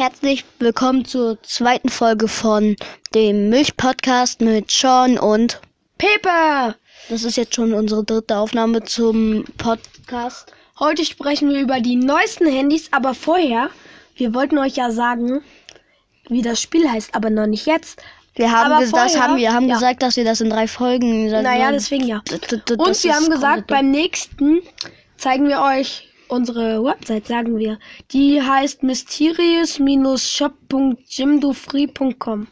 Herzlich willkommen zur zweiten Folge von dem Milch-Podcast mit Sean und Pepe! das ist jetzt schon unsere dritte Aufnahme zum Podcast. Heute sprechen wir über die neuesten Handys, aber vorher, wir wollten euch ja sagen, wie das Spiel heißt, aber noch nicht jetzt. Wir haben, Aber das vorher- haben, wir haben ja. gesagt, dass wir das in drei Folgen sagen Naja, deswegen ja. Und wir haben gesagt, beim nächsten zeigen wir euch unsere Website, sagen wir. Die heißt mysterious-shop.jimdofree.com.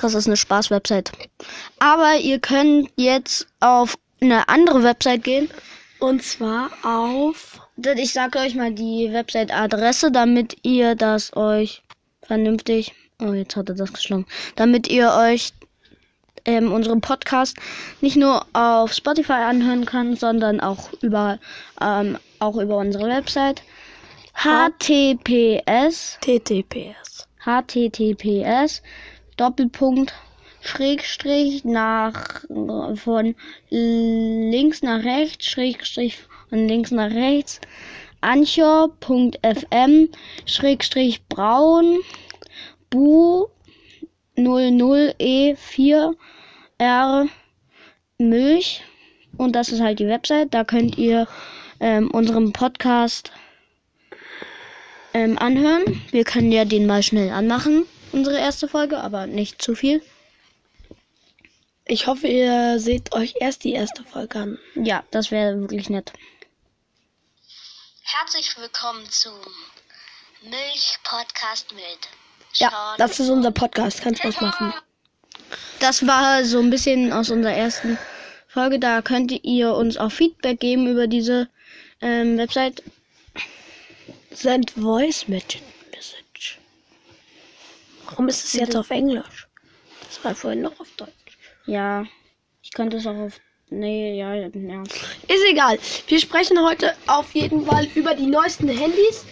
Das ist eine Spaß-Website. Aber ihr könnt jetzt auf eine andere Website gehen. Und zwar auf Ich sage euch mal die Website-Adresse, damit ihr das euch vernünftig. Oh, jetzt hat er das geschlagen. Damit ihr euch ähm, unseren Podcast nicht nur auf Spotify anhören kann, sondern auch über ähm, auch über unsere Website. https TTPS. https Doppelpunkt. Schrägstrich nach von links nach rechts. Schrägstrich von links nach rechts. Anchor.fm Schrägstrich braun. Bu 00e4 r Milch und das ist halt die Website da könnt ihr ähm, unseren Podcast ähm, anhören. Wir können ja den mal schnell anmachen, unsere erste Folge, aber nicht zu viel. Ich hoffe, ihr seht euch erst die erste Folge an. Ja, das wäre wirklich nett. Herzlich willkommen zum Milch-Podcast mit Ja, das ist unser Podcast. Kannst was machen. Das war so ein bisschen aus unserer ersten Folge. Da könnt ihr uns auch Feedback geben über diese ähm, Website. Send Voice Message. Warum ist es jetzt auf Englisch? Das war vorhin noch auf Deutsch. Ja, ich könnte es auch auf. Nee, ja, ja. Ist egal. Wir sprechen heute auf jeden Fall über die neuesten Handys.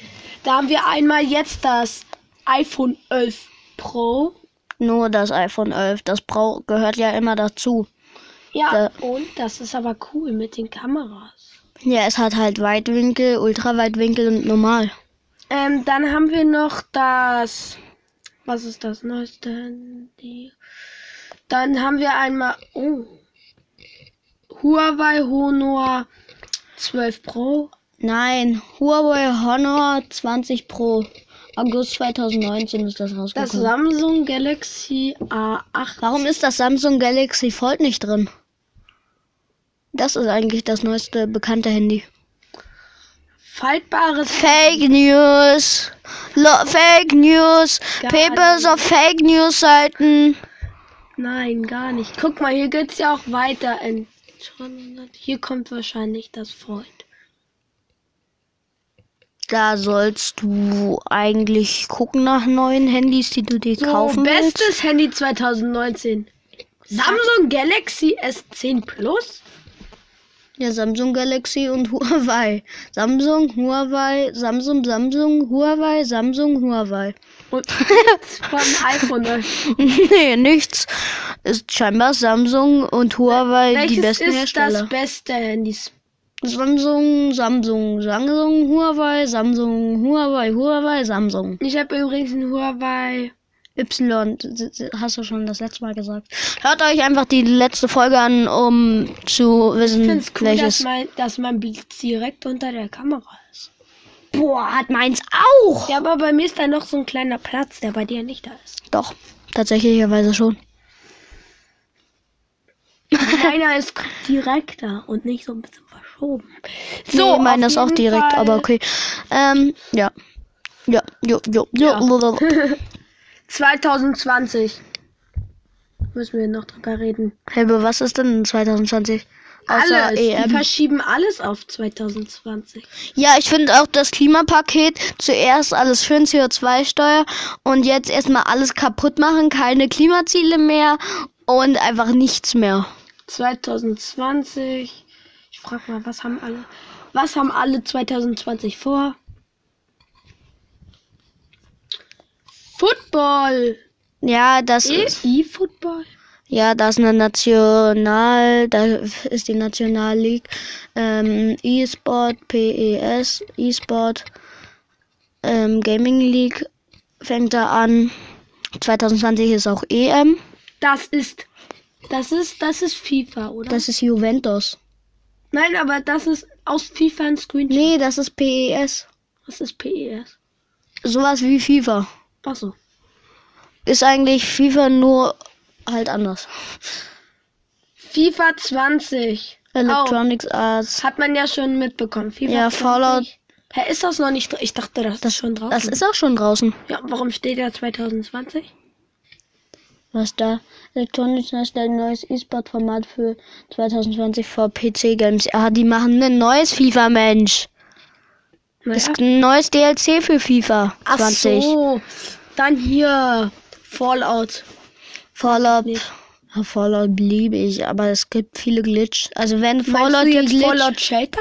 Da haben wir einmal jetzt das iPhone 11 Pro. Nur das iPhone 11, das brau gehört ja immer dazu. Ja, Ja. und das ist aber cool mit den Kameras. Ja, es hat halt Weitwinkel, Ultraweitwinkel und normal. Ähm, dann haben wir noch das. Was ist das neueste Handy? Dann haben wir einmal. Oh. Huawei Honor 12 Pro. Nein, Huawei Honor 20 Pro. August 2019 ist das Das rausgekommen. Samsung Galaxy A8. Warum ist das Samsung Galaxy Fold nicht drin? Das ist eigentlich das neueste bekannte Handy. Faltbares Fake News. Lo Fake News. Gar Papers auf Fake News Seiten. Nein, gar nicht. Guck mal, hier geht's ja auch weiter. In hier kommt wahrscheinlich das Freund. Da sollst du eigentlich gucken nach neuen Handys, die du dir So, kaufen willst. bestes Handy 2019. Samsung Galaxy S10 Plus? Ja, Samsung Galaxy und Huawei. Samsung, Huawei, Samsung, Samsung, Huawei, Samsung, Huawei. Und von iPhone. nee, nichts. Ist scheinbar Samsung und Huawei Welches die besten ist Hersteller. das beste Handy? Samsung, Samsung, Samsung, Huawei, Samsung, Huawei, Huawei, Samsung. Ich habe übrigens ein Huawei. Y, hast du schon das letzte Mal gesagt. Hört euch einfach die letzte Folge an, um zu Ich wissen, es cool, dass welches. mein, dass mein Bild direkt unter der Kamera ist. Boah, hat meins auch. Ja, aber bei mir ist da noch so ein kleiner Platz, der bei dir nicht da ist. Doch, tatsächlicherweise schon. Meiner ist direkter und nicht so ein bisschen verschoben. So, nee, meiner auf ist auch direkt, Fall- aber okay. Ähm, ja. Ja, jo, jo, jo. Ja. 2020. Müssen wir noch drüber reden. Hey, aber was ist denn in 2020? Außer alles. Die EM. verschieben alles auf 2020. Ja, ich finde auch das Klimapaket zuerst alles schön CO2-Steuer und jetzt erstmal alles kaputt machen, keine Klimaziele mehr und einfach nichts mehr. 2020. Frag mal, was haben alle, was haben alle 2020 vor? Football. Ja, das E- ist, E-Football. ja, das ist eine National, da ist die National League, ähm, E-Sport, PES, E-Sport, ähm, Gaming League, fängt er an. 2020 ist auch EM. Das ist. Das ist. Das ist FIFA, oder? Das ist Juventus. Nein, aber das ist aus FIFA ein Screenshot. Nee, das ist PES. Was ist PES? Sowas wie FIFA. Achso. Ist eigentlich FIFA nur halt anders. FIFA 20. Electronics Arts. Hat man ja schon mitbekommen. FIFA Ja, 20. Fallout. Hä, ist das noch nicht Ich dachte, das, ist schon draußen. Das ist auch schon draußen. ja, warum steht da 2020? Was da? Electronics erstellt ein neues E-Sport-Format für 2020 vor PC-Games. Ja, die machen ein neues FIFA, Mensch. Das ist ein neues DLC für FIFA Ach 20. so. Dann hier Fallout. Fallout. Ja, Fallout liebe ich, aber es gibt viele Glitch. Also wenn Fallout Meinst du jetzt Glitch. Fallout Shelter?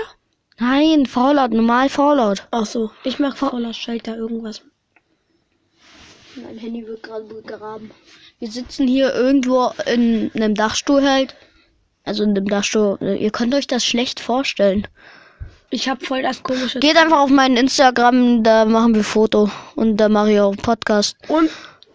Nein, Fallout, normal Fallout. Ach so. Ich mach Fallout Shelter irgendwas. Mein Handy wird gerade begraben. Wir sitzen hier irgendwo in einem Dachstuhl halt. Also in einem Dachstuhl. Ihr könnt euch das schlecht vorstellen. Ich hab voll das komische. Geht einfach auf meinen Instagram, da machen wir Foto. Und da mache ich auch einen Podcast. Und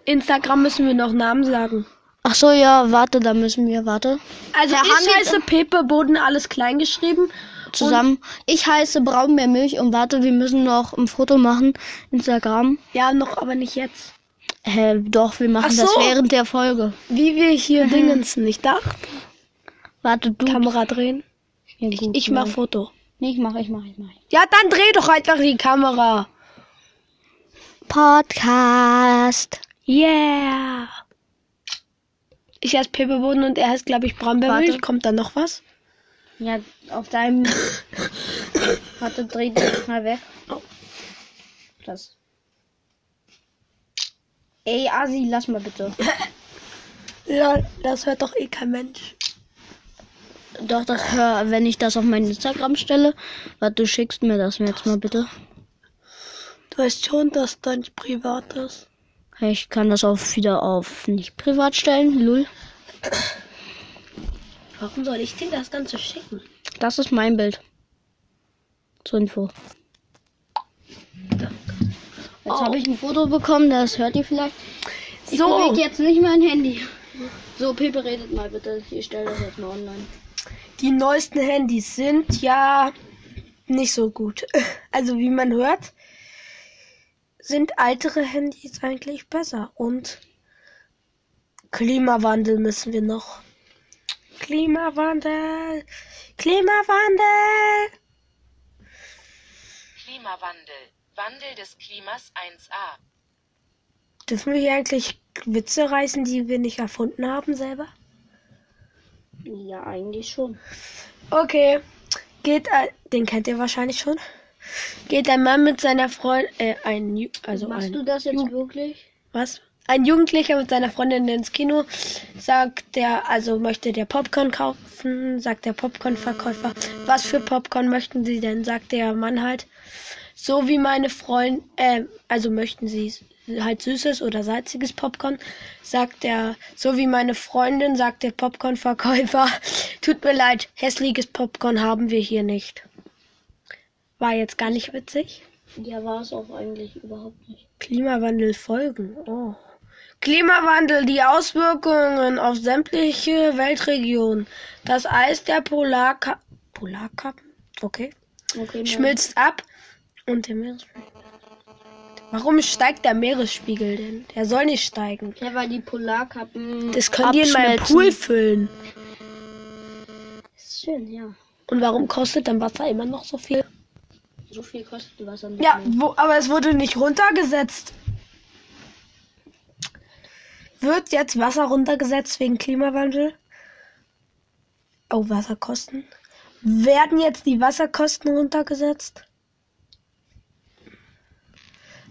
Instagram müssen wir noch Namen sagen. Ach so, ja, warte, da müssen wir, warte. Also Der ich heiße Pepe Boden, alles klein geschrieben. Zusammen. Ich heiße Braunbärmilch und warte, wir müssen noch ein Foto machen. Instagram. Ja, noch, aber nicht jetzt. Hä, doch, wir machen Ach das so. während der Folge. Wie wir hier Mhm. Dingensen, ich dachte, Warte, du. Kamera drehen. Ja, Ich, gut, ich mach nein. Foto. Nee, ich mach, ich mach, ich mach. Ja, dann dreh doch einfach die Kamera. Podcast. Yeah. Ich heiße Pepe Boden und er heißt, glaube ich, Brombeermilch. Warte. Kommt da noch was? Ja, auf deinem. Warte, dreh dich mal weg. Das. Ey, Asi, lass mal bitte. Ja, das hört doch eh kein Mensch. Doch, das hör, wenn ich das auf mein Instagram stelle. Warte, du schickst mir das jetzt mal bitte. Du weißt schon, dass das nicht privat ist. Ich kann das auch wieder auf nicht privat stellen. Lul. Warum soll ich dir das Ganze schicken? Das ist mein Bild. Zur Info. Jetzt Oh. habe ich ein Foto bekommen, das hört ihr vielleicht. Ich So. bewege jetzt nicht mein Handy. So, Pepe, redet mal bitte. Ich stelle das jetzt mal online. Die neuesten Handys sind ja nicht so gut. Also wie man hört, sind ältere Handys eigentlich besser. Und Klimawandel müssen wir noch. Klimawandel. Klimawandel. Klimawandel. Wandel des Klimas 1a. Dürfen wir hier eigentlich Witze reißen, die wir nicht erfunden haben selber? Ja, eigentlich schon. Okay. Geht ein, den kennt ihr wahrscheinlich schon. Geht ein Mann mit seiner Freundin, äh, ein, also Machst ein, du das jetzt Ju- wirklich? was? Ein Jugendlicher mit seiner Freundin ins Kino, sagt der, also möchte der Popcorn kaufen, sagt der Popcornverkäufer, was für Popcorn möchten Sie denn? Sagt der Mann halt, so wie meine Freundin, äh, also möchten Sie halt süßes oder salziges Popcorn, sagt der, so wie meine Freundin, sagt der Popcornverkäufer, tut mir leid, hässliches Popcorn haben wir hier nicht. War jetzt gar nicht witzig. Ja, war es auch eigentlich überhaupt nicht. Klimawandel folgen. Oh. Klimawandel, die Auswirkungen auf sämtliche Weltregionen. Das Eis der Polarka Polarkappen, okay, Okay, schmilzt ab und der Meeresspiegel. Warum steigt der Meeresspiegel denn? Der soll nicht steigen. Ja, weil die Polarkappen. Das könnt ihr in meinem abschmelzen. Pool füllen. Ist schön, ja. Und warum kostet dann Wasser immer noch so viel? So viel kostet Wasser nicht. Ja, wo, aber es wurde nicht runtergesetzt. Wird jetzt Wasser runtergesetzt wegen Klimawandel? Oh, Wasserkosten. Werden jetzt die Wasserkosten runtergesetzt?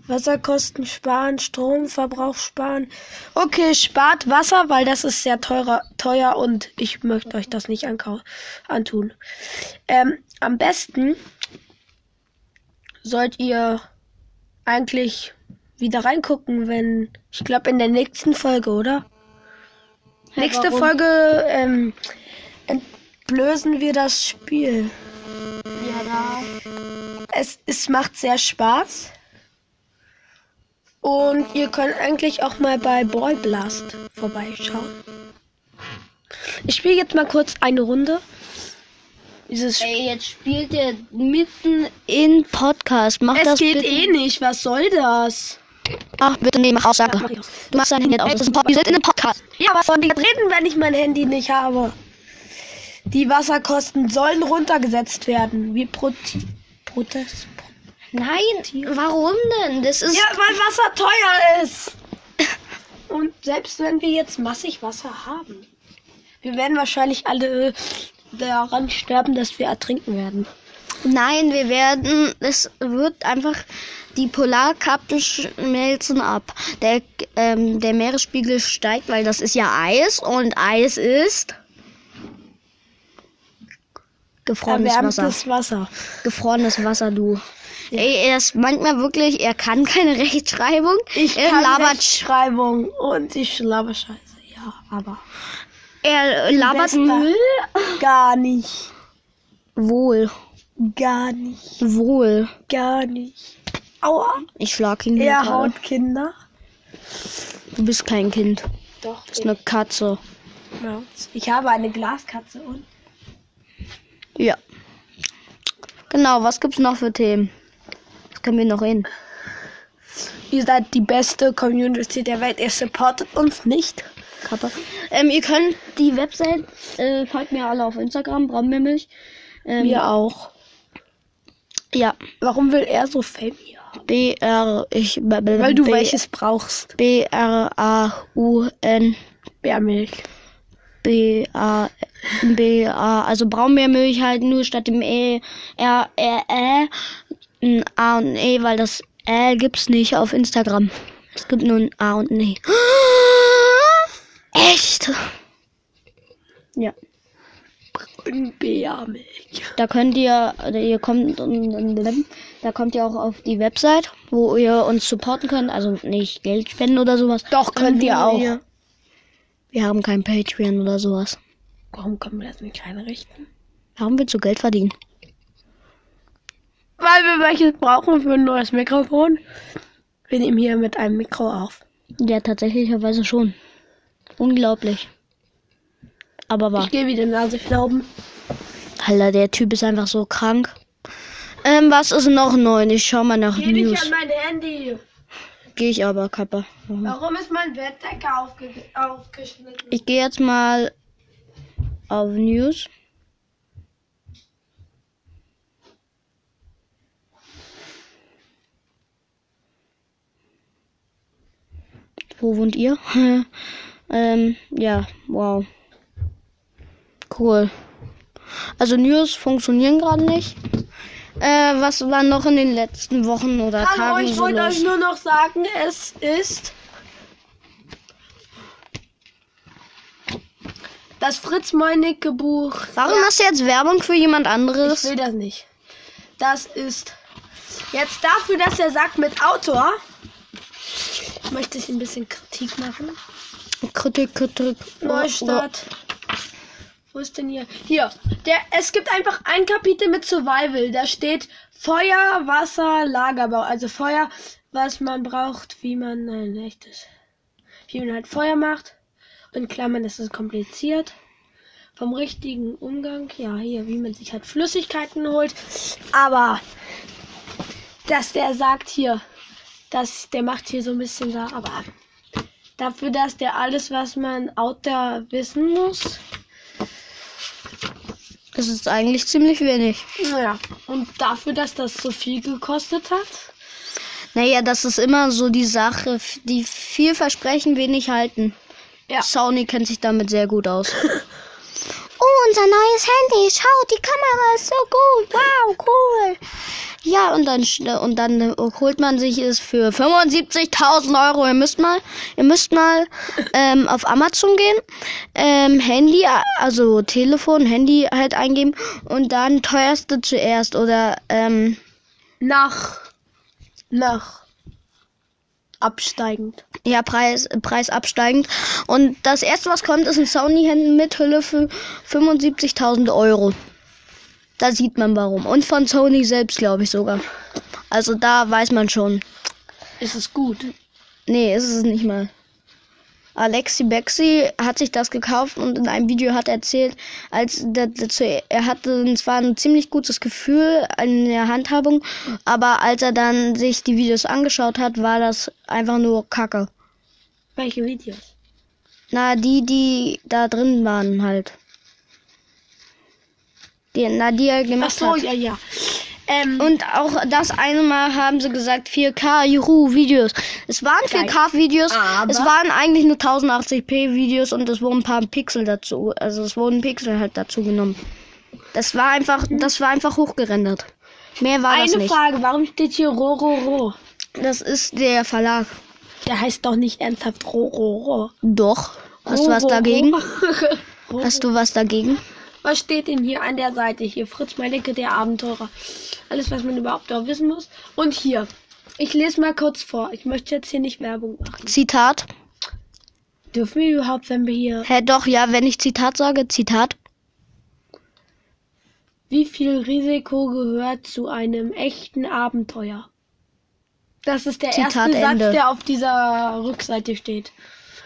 Wasserkosten sparen, Stromverbrauch sparen. Okay, spart Wasser, weil das ist sehr teurer, teuer und ich möchte euch das nicht antun. Ähm, am besten sollt ihr eigentlich wieder reingucken, wenn ich glaube in der nächsten Folge, oder? Hä, Nächste warum? Folge ähm, entblößen wir das Spiel. Ja, da. Es, es macht sehr Spaß. Und ihr könnt eigentlich auch mal bei Ball Blast vorbeischauen. Ich spiele jetzt mal kurz eine Runde. Dieses Ey, jetzt spielt ihr mitten in Podcast. Mach es das geht bitte. eh nicht. Was soll das? Ach, bitte nee, mach mach ich aus. Du machst dein Handy nicht aus. Das ist ein Pod wir sind in einem Podcast. Ja, was soll ich reden, wenn ich mein Handy nicht habe? Die Wasserkosten sollen runtergesetzt werden. Wie Proti Protest. Nein, warum denn? Das ist. Ja, weil Wasser teuer ist. Und selbst wenn wir jetzt massig Wasser haben, wir werden wahrscheinlich alle daran sterben, dass wir ertrinken werden. Nein, wir werden. Es wird einfach. Die Polarkappen schmelzen ab. Der, ähm, der Meeresspiegel steigt, weil das ist ja Eis und Eis ist. Gefrorenes Wasser. Wasser. Gefrorenes Wasser, du. Ey, er ist manchmal wirklich, er kann keine Rechtschreibung. Ich er kann labert, Rechtschreibung und ich laber Scheiße. Ja, aber er labert. Müll. gar nicht. Wohl, Gar nicht. wohl. Gar nicht. Aua. Ich schlag ihn. Er haut Kinder. Du bist kein Kind. Doch. Du bist eine Katze. Ja. Ich habe eine Glaskatze und Ja. Genau, was gibt's noch für Themen? Was können wir noch hin? ihr seid die beste Community der Welt. Ihr supportet uns nicht. Kappa. Ähm, ihr könnt die Website, äh, folgt mir alle auf Instagram, Braunmilch. Ähm, Wir auch. Ja. Warum will er so Fame hier haben? B-R, ich, b- b- Weil du B- welches brauchst. B-R-A-U-N. Bärmilch. B-A, B-A, also Braunbärmilch halt nur statt dem E, R, R, Ä, ein A und ein E, weil das Ä gibt's nicht auf Instagram. Es gibt nur ein A und ein E. Echt? Ja. Und Bärmilch. Da könnt ihr, oder ihr kommt, da kommt ihr auch auf die Website, wo ihr uns supporten könnt, also nicht Geld spenden oder sowas. Doch, könnt ihr auch. Wir haben kein Patreon oder sowas. Warum können wir das nicht einrichten? Warum willst du Geld verdienen? Weil wir welches brauchen für ein neues Mikrofon. Wir nehmen hier mit einem Mikro auf. Ja, tatsächlicherweise schon. Unglaublich. Aber wahr. Ich gehe wieder Nase schnauben. Alter, der Typ ist einfach so krank. Ähm, was ist noch neu? Ich schau mal nach Geh nicht News. an mein Handy. Gehe ich aber, Kappa. Warum? Warum ist mein Bettdecke aufge aufgeschnitten? Ich gehe jetzt mal auf News. Wo wohnt ihr? ähm, ja, wow. Cool. Also News funktionieren gerade nicht. Äh, was war noch in den letzten Wochen oder Hallo, Tagen ich so wollte los? euch nur noch sagen, es ist das Fritz Meinecke Buch. Warum machst du jetzt Werbung für jemand Ich anderes? will das nicht. Das ist jetzt dafür, dass er sagt mit Autor. Möchte ich ein bisschen Kritik machen. Kritik, Kritik. Neustadt. Wo ist denn hier? Hier. Der, es gibt einfach ein Kapitel mit Survival. Da steht Feuer, Wasser, Lagerbau. Also Feuer, was man braucht, wie man ein echtes. Wie man halt Feuer macht. In Klammern ist es kompliziert. Vom richtigen Umgang, ja, hier, wie man sich halt Flüssigkeiten holt. Aber, dass der sagt hier, dass der macht hier so ein bisschen da, aber dafür, dass der alles, was man Outdoor wissen muss, Das ist eigentlich ziemlich wenig. naja, und dafür, dass das so viel gekostet hat, Naja, das ist immer so die Sache, die viel versprechen, wenig halten. Ja. Sony kennt sich damit sehr gut aus. oh, unser neues Handy. Schau, die Kamera ist so gut. Wow, cool. Ja, und dann, sch- und dann äh, holt man sich es für 75.000 Euro. Ihr müsst mal, ihr müsst mal ähm, auf Amazon gehen, ähm, Handy, also Telefon, Handy halt eingeben und dann teuerste zuerst oder ähm, nach, nach, absteigend. Ja, Preis, Preis absteigend. Und das erste, was kommt, ist ein Sony-Handy mit Hülle für 75.000 Euro. Da sieht man warum. Und von Sony selbst, glaube ich sogar. Also da weiß man schon. Ist es gut? Nee, ist es nicht mal. Alexi Bexi hat sich das gekauft und in einem Video hat er erzählt, als dazu, er hatte zwar ein ziemlich gutes Gefühl in der Handhabung, aber als er dann sich die Videos angeschaut hat, war das einfach nur Kacke. Welche Videos? Na, die, die da drin waren halt. Die, na, die er Ach gemacht so, hat. ja, ja. Ähm, Und auch das eine Mal haben sie gesagt 4K Juhu Videos. Es waren 4K Videos, Aber- es waren eigentlich nur 1080p Videos und es wurden ein paar Pixel dazu, also es wurden Pixel halt dazu genommen. Das war einfach, das war einfach hochgerendert. Mehr war das eine nicht. Frage, warum steht hier Rororo? Das ist der Verlag. Der heißt doch nicht ernsthaft Rororo. Doch. Hast du was dagegen? Hast du was dagegen? Was steht denn hier an der Seite? Hier Fritz Meinecke, der Abenteurer. Alles, was man überhaupt auch wissen muss. Und hier. Ich lese mal kurz vor. Ich möchte jetzt hier nicht Werbung machen. Zitat. Dürfen wir überhaupt, wenn wir hier. Hä, doch, ja, wenn ich Zitat sage, Zitat. Wie viel Risiko gehört zu einem echten Abenteuer? Das ist der Zitat erste Ende. Satz, der auf dieser Rückseite steht.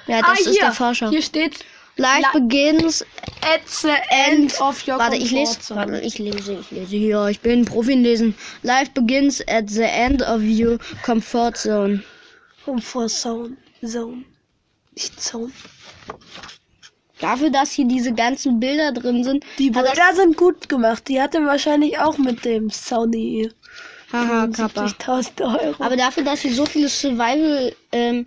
Ja, das ah, ist hier. der Forscher. Hier steht Life La- begins at the end of your Warte, ich lese. comfort zone. Warte, ich lese, ich lese. Ja, ich bin Profi in Lesen. Life begins at the end of your comfort zone. Comfort zone. Zone. Nicht zone. Dafür, dass hier diese ganzen Bilder drin sind. Die er- Bilder sind gut gemacht. Die hatte wahrscheinlich auch mit dem Sony Haha, Kappa. 70.000 Euro. Aber dafür, dass hier so viele Survival ähm,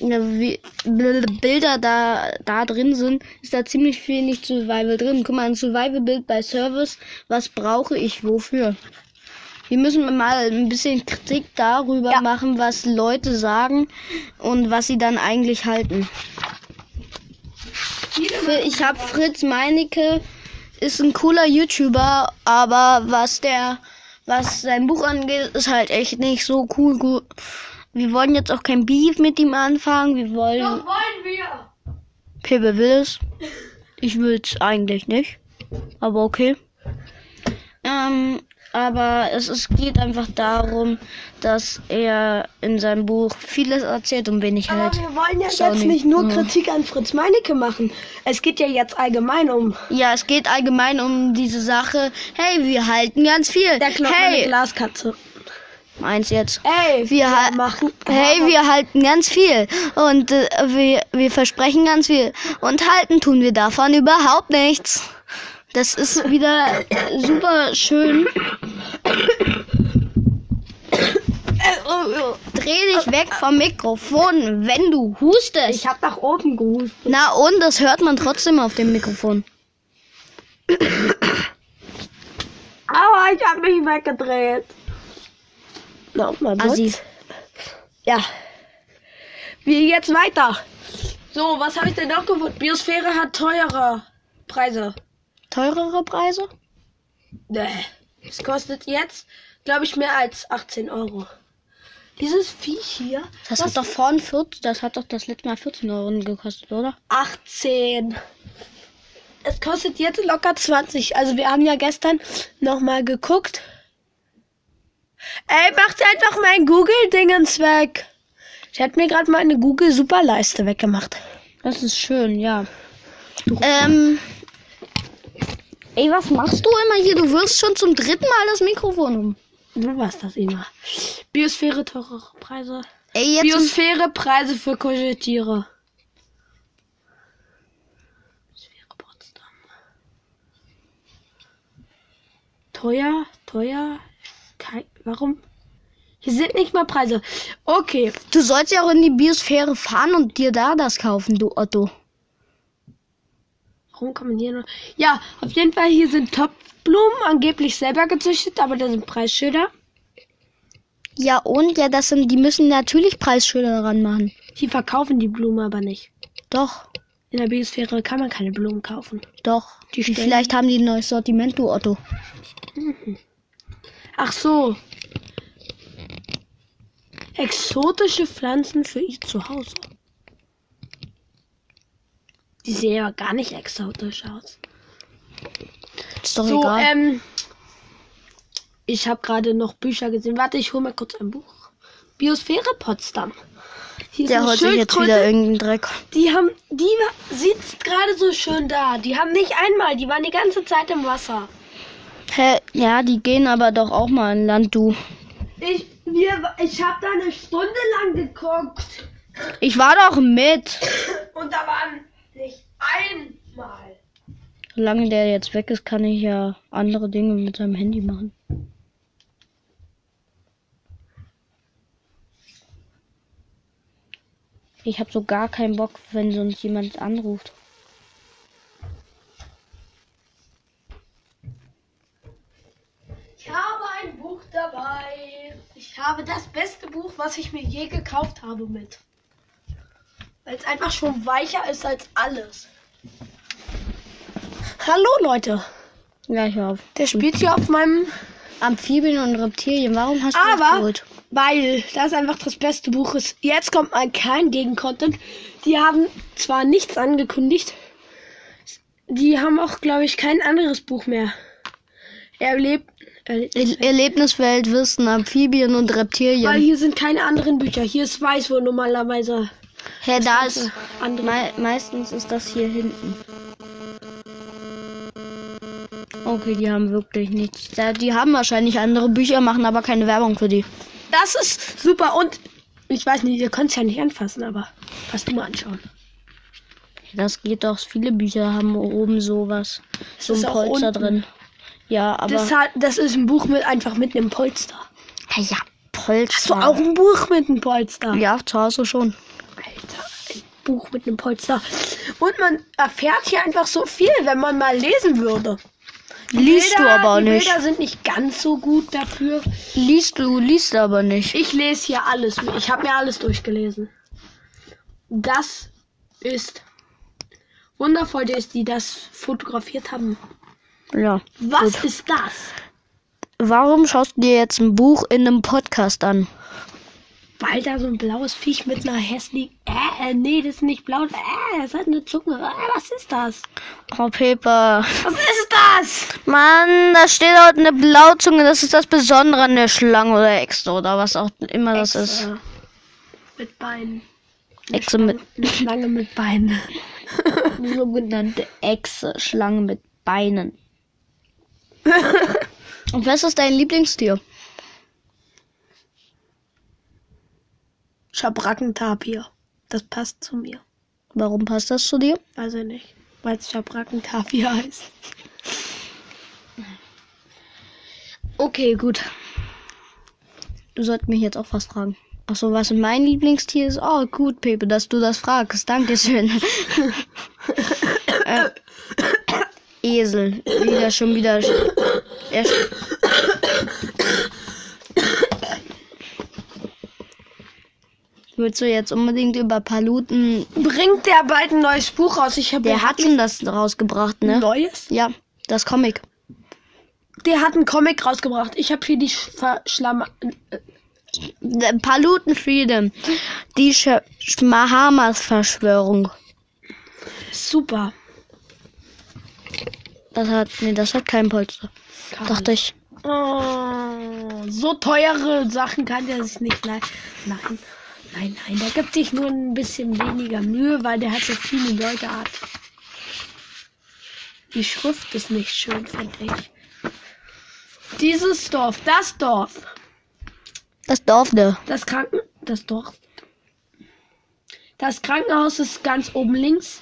Bilder da, da drin sind, ist da ziemlich wenig Survival drin. Guck mal, ein Survival-Bild bei Service. Was brauche ich wofür? Wir müssen mal ein bisschen Kritik darüber Ja. machen, was Leute sagen und was sie dann eigentlich halten. Ich habe Fritz Meinecke, ist ein cooler YouTuber, aber was der, was sein Buch angeht, ist halt echt nicht so cool. Wir wollen jetzt auch kein Beef mit ihm anfangen. Wir wollen. wollen wir. Pepe will es. Ich will es eigentlich nicht. Aber okay. Ähm, aber es, es geht einfach darum, dass er in seinem Buch vieles erzählt und wenig Aber halt. wir wollen ja Sony. jetzt nicht nur Ja. Kritik an Fritz Meinecke machen. Es geht ja jetzt allgemein um Ja, es geht allgemein um diese Sache. Hey, wir halten ganz viel. der knochene hey, Glaskatze. Meins jetzt. Ey, Wir ha- machen. Hey, wir halten ganz viel und äh, wir, wir versprechen ganz viel und halten tun wir davon überhaupt nichts. Das ist wieder super schön. Dreh dich weg vom Mikrofon, wenn du hustest. Ich hab nach oben gehustet. Na und, das hört man trotzdem auf dem Mikrofon. Aber ich hab mich weggedreht. Na, mal Assi. Assi. Ja. Wie jetzt weiter? So, was habe ich denn noch gefunden? Biosphäre hat teure Preise. Teurere Preise? Nee. Es kostet jetzt, glaube ich, mehr als 18 Euro. Dieses Viech hier. Das hat doch vorhin 14, das hat doch das letzte Mal 14 Euro gekostet, oder? 18. Es kostet jetzt locker 20. Also wir haben ja gestern nochmal geguckt. Ey, macht einfach mein Google-Dingens weg. Ich hätte mir gerade mal eine Google-Superleiste weggemacht. Das ist schön, ja. Ähm. Ey, was machst du immer hier? Du wirst schon zum dritten Mal das Mikrofon um. Du warst das immer. Biosphäre, teure Preise. Ey, jetzt. Biosphäre, Preise für Kuscheltiere. Biosphäre Potsdam. Teuer, teuer. Kei Warum? Hier sind nicht mal Preise. Okay. Du sollst ja auch in die Biosphäre fahren und dir da das kaufen, du Otto. Warum kann man hier noch. Ja, auf jeden Fall, hier sind Topfblumen, angeblich selber gezüchtet, aber da sind Preisschilder. Ja, und ja, das sind, die müssen natürlich Preisschilder dran machen. Die verkaufen die Blumen aber nicht. Doch, In der Biosphäre kann man keine Blumen kaufen. doch. Die Vielleicht haben die ein neues Sortiment, du Otto. Ach so. Exotische Pflanzen für ihr Zuhause. Die sehen ja gar nicht exotisch aus. Ist doch so, egal. ähm. Ich habe gerade noch Bücher gesehen. Warte, ich hole mal kurz ein Buch. Biosphäre Potsdam. Hier Der holt sich jetzt wieder irgendeinen Dreck. Die haben, die sitzt gerade so schön da. Die haben nicht einmal, die waren die ganze Zeit im Wasser. Hä? Ja, die gehen aber doch auch mal an Land, du. Ich, wir, ich habe da eine Stunde lang geguckt Ich war doch mit. und da waren nicht einmal. Solange der jetzt weg ist, kann ich ja andere Dinge mit seinem Handy machen. Ich habe so gar keinen Bock, wenn sonst jemand anruft. Ich habe ein Buch dabei. Ich habe das beste Buch, was ich mir je gekauft habe mit. Weil es einfach schon weicher ist als alles. Hallo Leute, Ja, ich auf. der spielt hier auf meinem Amphibien und Reptilien, warum hast du das Aber, geholt? weil das einfach das beste Buch ist. Jetzt kommt mal kein Gegencontent. Die haben zwar nichts angekündigt, die haben auch, glaube ich, kein anderes Buch mehr. Erlebt. erlebt Er Erlebniswelt, Wissen, Amphibien und weil Reptilien. hier sind keine anderen Bücher. Hier ist weiß, wo normalerweise Hä, da ist. andere. Me meistens ist das hier hinten. Okay, die haben wirklich nichts. Da- Die haben wahrscheinlich andere Bücher, machen aber keine Werbung für die. Das ist super und ich weiß nicht, ihr könnt es ja nicht anfassen, aber passt du mal anschauen. Das geht doch. Viele Bücher haben oben sowas. So ein Polster drin. Ja, aber. Das, hat, das ist ein Buch mit einfach mit einem Polster. ja, ja, Hast Polster. du auch ein Buch mit einem Polster? Ja, zu Hause schon. Alter, ein Buch mit einem Polster. Und man erfährt hier einfach so viel, wenn man mal lesen würde. Liest du Bilder- aber die nicht. Bilder sind nicht ganz so gut dafür. Liest du, liest aber nicht. Ich lese hier alles. Ich habe mir alles durchgelesen. Das ist wundervoll, dass die das fotografiert haben. Ja. Was Gut. ist das? Warum schaust du dir jetzt ein Buch in einem Podcast an? Weil da so ein blaues Viech mit einer hässlichen. Äh, äh, nee, das ist nicht blau. Äh, das hat eine Zunge. Äh, was ist das? Oh, Peper. Was ist das? Mann, da steht dort eine Blauzunge. Das ist das Besondere an der Schlange oder Echse oder was auch immer das ist. Echse. Mit Beinen. Eine Echse mit Schlange- Eine Schlange mit Beinen. eine sogenannte Echse, Schlange mit Beinen. Und was ist dein Lieblingstier? Schabrackentapir. Das passt zu mir. Warum passt das zu dir? Weiß ich nicht. Weil es Schabrackentapir heißt. Okay, gut. Du solltest mich jetzt auch was fragen. Ach so, was mein Lieblingstier ist? Oh, gut, Pepe, dass du das fragst. Dankeschön. äh, Esel. Wieder schon wieder. Er Willst du jetzt unbedingt über Paluten? Bringt der bald ein neues Buch raus? Ich habe Der hat schon das rausgebracht, ne? neues. Ja, das Comic. Der hat einen Comic rausgebracht. Ich habe hier die Verschlamm. The Paluten Freedom. Die Sch Mahamas-Verschwörung. Super. Das hat, nee, das hat kein Polster. Dachte ich. Oh, so teure Sachen kann der sich nicht leisten. Nein, nein, nein. Der gibt sich nur ein bisschen weniger Mühe, weil der hat so viele Leute hat. Die Schrift ist nicht schön, finde ich. Dieses Dorf, das Dorf, Das Dorf, ne? das Kranken, das Dorf. Das Krankenhaus ist ganz oben links.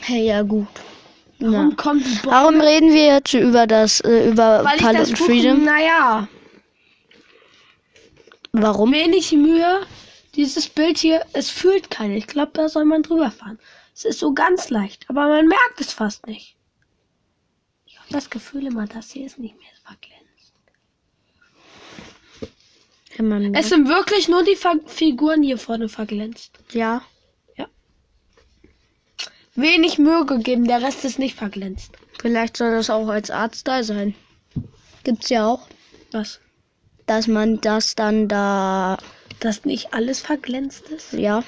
Hey, ja, gut. Warum Ja. kommen die Bäume? Warum reden wir jetzt über das, äh, über Weil ich das Paluten Buch, Freedom? naja, Warum? wenig Mühe. Dieses Bild hier, es fühlt keiner. Ich glaube, da soll man drüber fahren. Es ist so ganz leicht, aber man merkt es fast nicht. Ich habe das Gefühl immer, das hier ist nicht mehr verglänzt. Ja, Es sind wirklich nur die Fa Figuren hier vorne verglänzt. ja. Wenig Mühe gegeben, der Rest ist nicht verglänzt. Vielleicht soll das auch als Artstyle sein. Gibt's ja auch, Was? dass man das dann da, Dass nicht alles verglänzt ist? ja.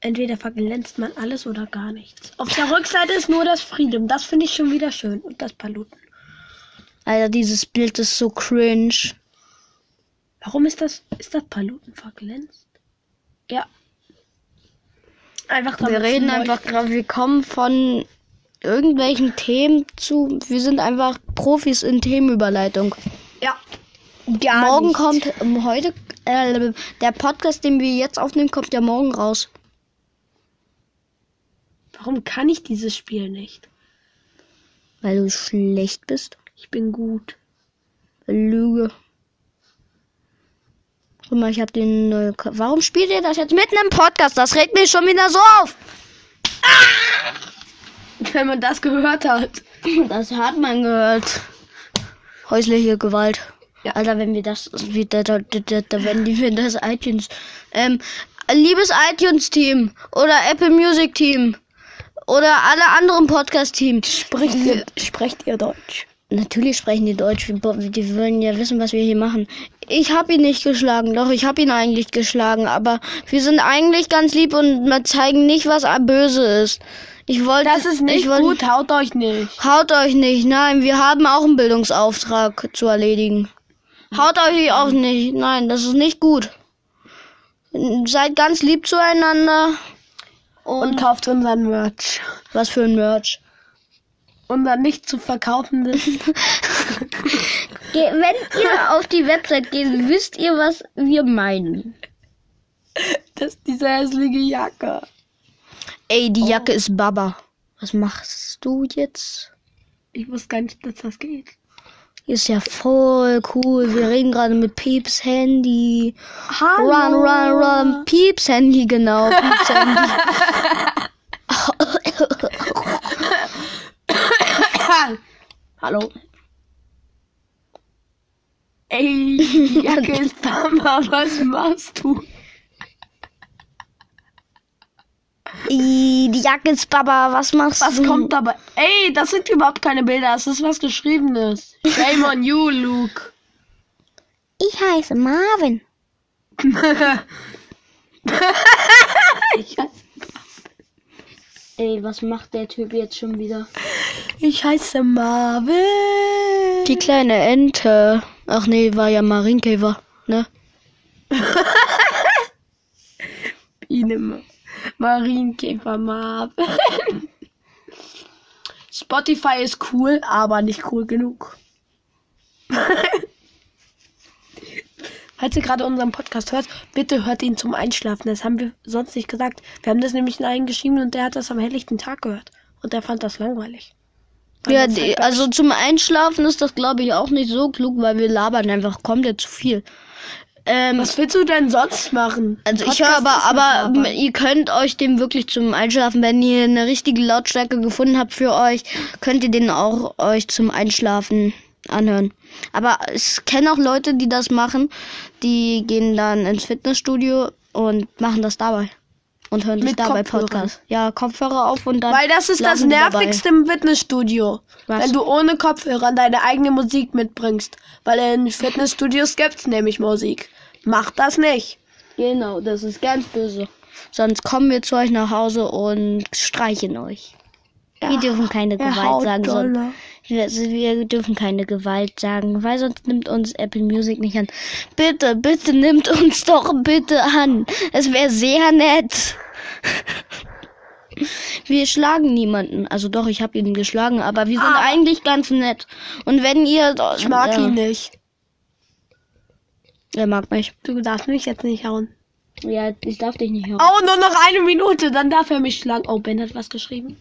Entweder verglänzt man alles oder gar nichts. Auf der Rückseite ist nur das Freedom. Das finde ich schon wieder schön. Und das Paluten. Alter, dieses Bild ist so cringe. Warum ist das, ist das Paluten verglänzt? Ja. Einfach Wir reden einfach gerade, wir kommen von irgendwelchen Themen zu. Wir sind einfach Profis in Themenüberleitung. Ja. Gar morgen nicht. kommt ähm, heute äh, der Podcast, den wir jetzt aufnehmen, kommt ja morgen raus. Warum kann ich dieses Spiel nicht? Weil du schlecht bist. Ich bin gut. Lüge. Guck mal, ich hab den. Ko- Warum spielt ihr das jetzt mitten im Podcast? Das regt mich schon wieder so auf. Wenn man das gehört hat. Das hat man gehört. Häusliche Gewalt. Ja. Alter, wenn wir das wieder, da, da, da, da, wenn die wenn das iTunes, ähm, liebes iTunes-Team oder Apple Music-Team oder alle anderen Podcast-Team. Spricht ihr, sprecht ihr Deutsch? Natürlich sprechen die Deutsch. Wir Die wollen ja wissen, was wir hier machen. Ich habe ihn nicht geschlagen. Doch, ich habe ihn eigentlich geschlagen. Aber wir sind eigentlich ganz lieb und wir zeigen nicht, was böse ist. Ich wollte. Das ist nicht ich wollte, gut, haut euch nicht. Haut euch nicht. Nein, wir haben auch einen Bildungsauftrag zu erledigen. Haut euch auch nicht. Nein, das ist nicht gut. Seid ganz lieb zueinander. Und Und kauft unseren Merch. was für ein Merch. Unser nicht zu verkaufendes. Wenn ihr auf die Website geht, wisst ihr, was wir meinen. das ist diese hässliche Jacke. Ey, die Jacke ist Baba. Was machst du jetzt? Ich wusste gar nicht, dass das geht. Ist ja voll cool. Wir reden gerade mit Pieps Handy. Hallo. Run, run, run. Pieps Handy, genau. Pieps Handy. Hallo. Ey, Jacke ist Mama, was machst du? Die Jacke ist Baba. Was machst Was du? kommt dabei? Ey, das sind überhaupt keine Bilder, das ist was Geschriebenes. Shame on you, Luke. Ich heiße Marvin. Ich, heiß- Ey, was macht der Typ jetzt schon wieder? ich heiße Marvin. Die kleine Ente. Ach nee, war ja Marienkäfer, ne? Biene Marienkäfer Marvin. Spotify ist cool, aber nicht cool genug. Falls ihr gerade unseren Podcast hört, bitte hört ihn zum Einschlafen. Das haben wir sonst nicht gesagt. Wir haben das nämlich in einen geschrieben und der hat das am helllichten Tag gehört. Und der fand das langweilig. Ja, die, halt also zum Einschlafen ist das, glaube ich, auch nicht so klug, weil wir labern einfach komplett zu viel. Ähm, Was willst du denn sonst machen? also ich Podcast höre aber, aber ihr könnt euch den wirklich zum Einschlafen, wenn ihr eine richtige Lautstärke gefunden habt für euch, könnt ihr den auch euch zum Einschlafen anhören. Aber es kennen auch Leute, die das machen, die gehen dann ins Fitnessstudio und machen das dabei. Und hören sich Mit dabei Kopfhörern. Podcast. Ja, Kopfhörer auf und dann. Weil das ist das die dabei. Nervigste im Fitnessstudio. Was? Wenn du ohne Kopfhörer deine eigene Musik mitbringst. Weil in Fitnessstudios gibt's nämlich Musik. Mach das nicht. Genau, das ist ganz böse. Sonst kommen wir zu euch nach Hause und streichen euch. wir dürfen keine Gewalt sagen. Sonst, dolle. wir, dürfen keine Gewalt sagen, weil sonst nimmt uns Apple Music nicht an. Bitte, bitte nimmt uns doch bitte an. Es wäre sehr nett. Wir schlagen niemanden. Also doch, ich habe ihn geschlagen, aber wir sind Aber- eigentlich ganz nett. Und wenn ihr... Ich mag ja, ihn nicht. Er mag mich. Du darfst mich jetzt nicht hauen. Ja, ich darf dich nicht hören. Oh, nur noch eine Minute, dann darf er mich schlagen. Oh, Ben hat was geschrieben.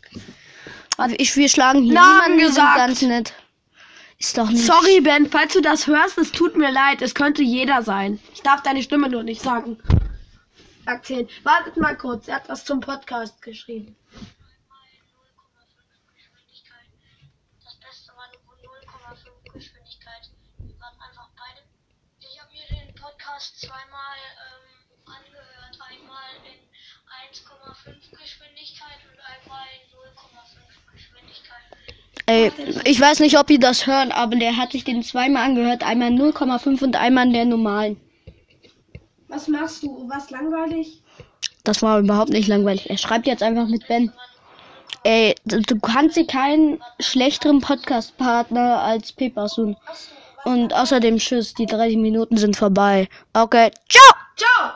Ich, wir schlagen hier Namen niemanden, wir sind gesagt. ganz nett. Ist doch nicht. Sorry, Ben, falls du das hörst, es tut mir leid. Es könnte jeder sein. Ich darf deine Stimme nur nicht sagen. Erzählen. Wartet mal kurz, er hat was zum Podcast geschrieben. Das Ey, ich weiß nicht, ob ihr das hören, aber der hat sich den zweimal angehört. Einmal in 0,5 und einmal in der normalen. Was machst du? Was langweilig? Das war überhaupt nicht langweilig. Er schreibt jetzt einfach mit Ben. Ey, du kannst dir keinen schlechteren Podcast-Partner als Pepper suchen. Und außerdem, tschüss, die 30 Minuten sind vorbei. Okay, ciao! Ciao!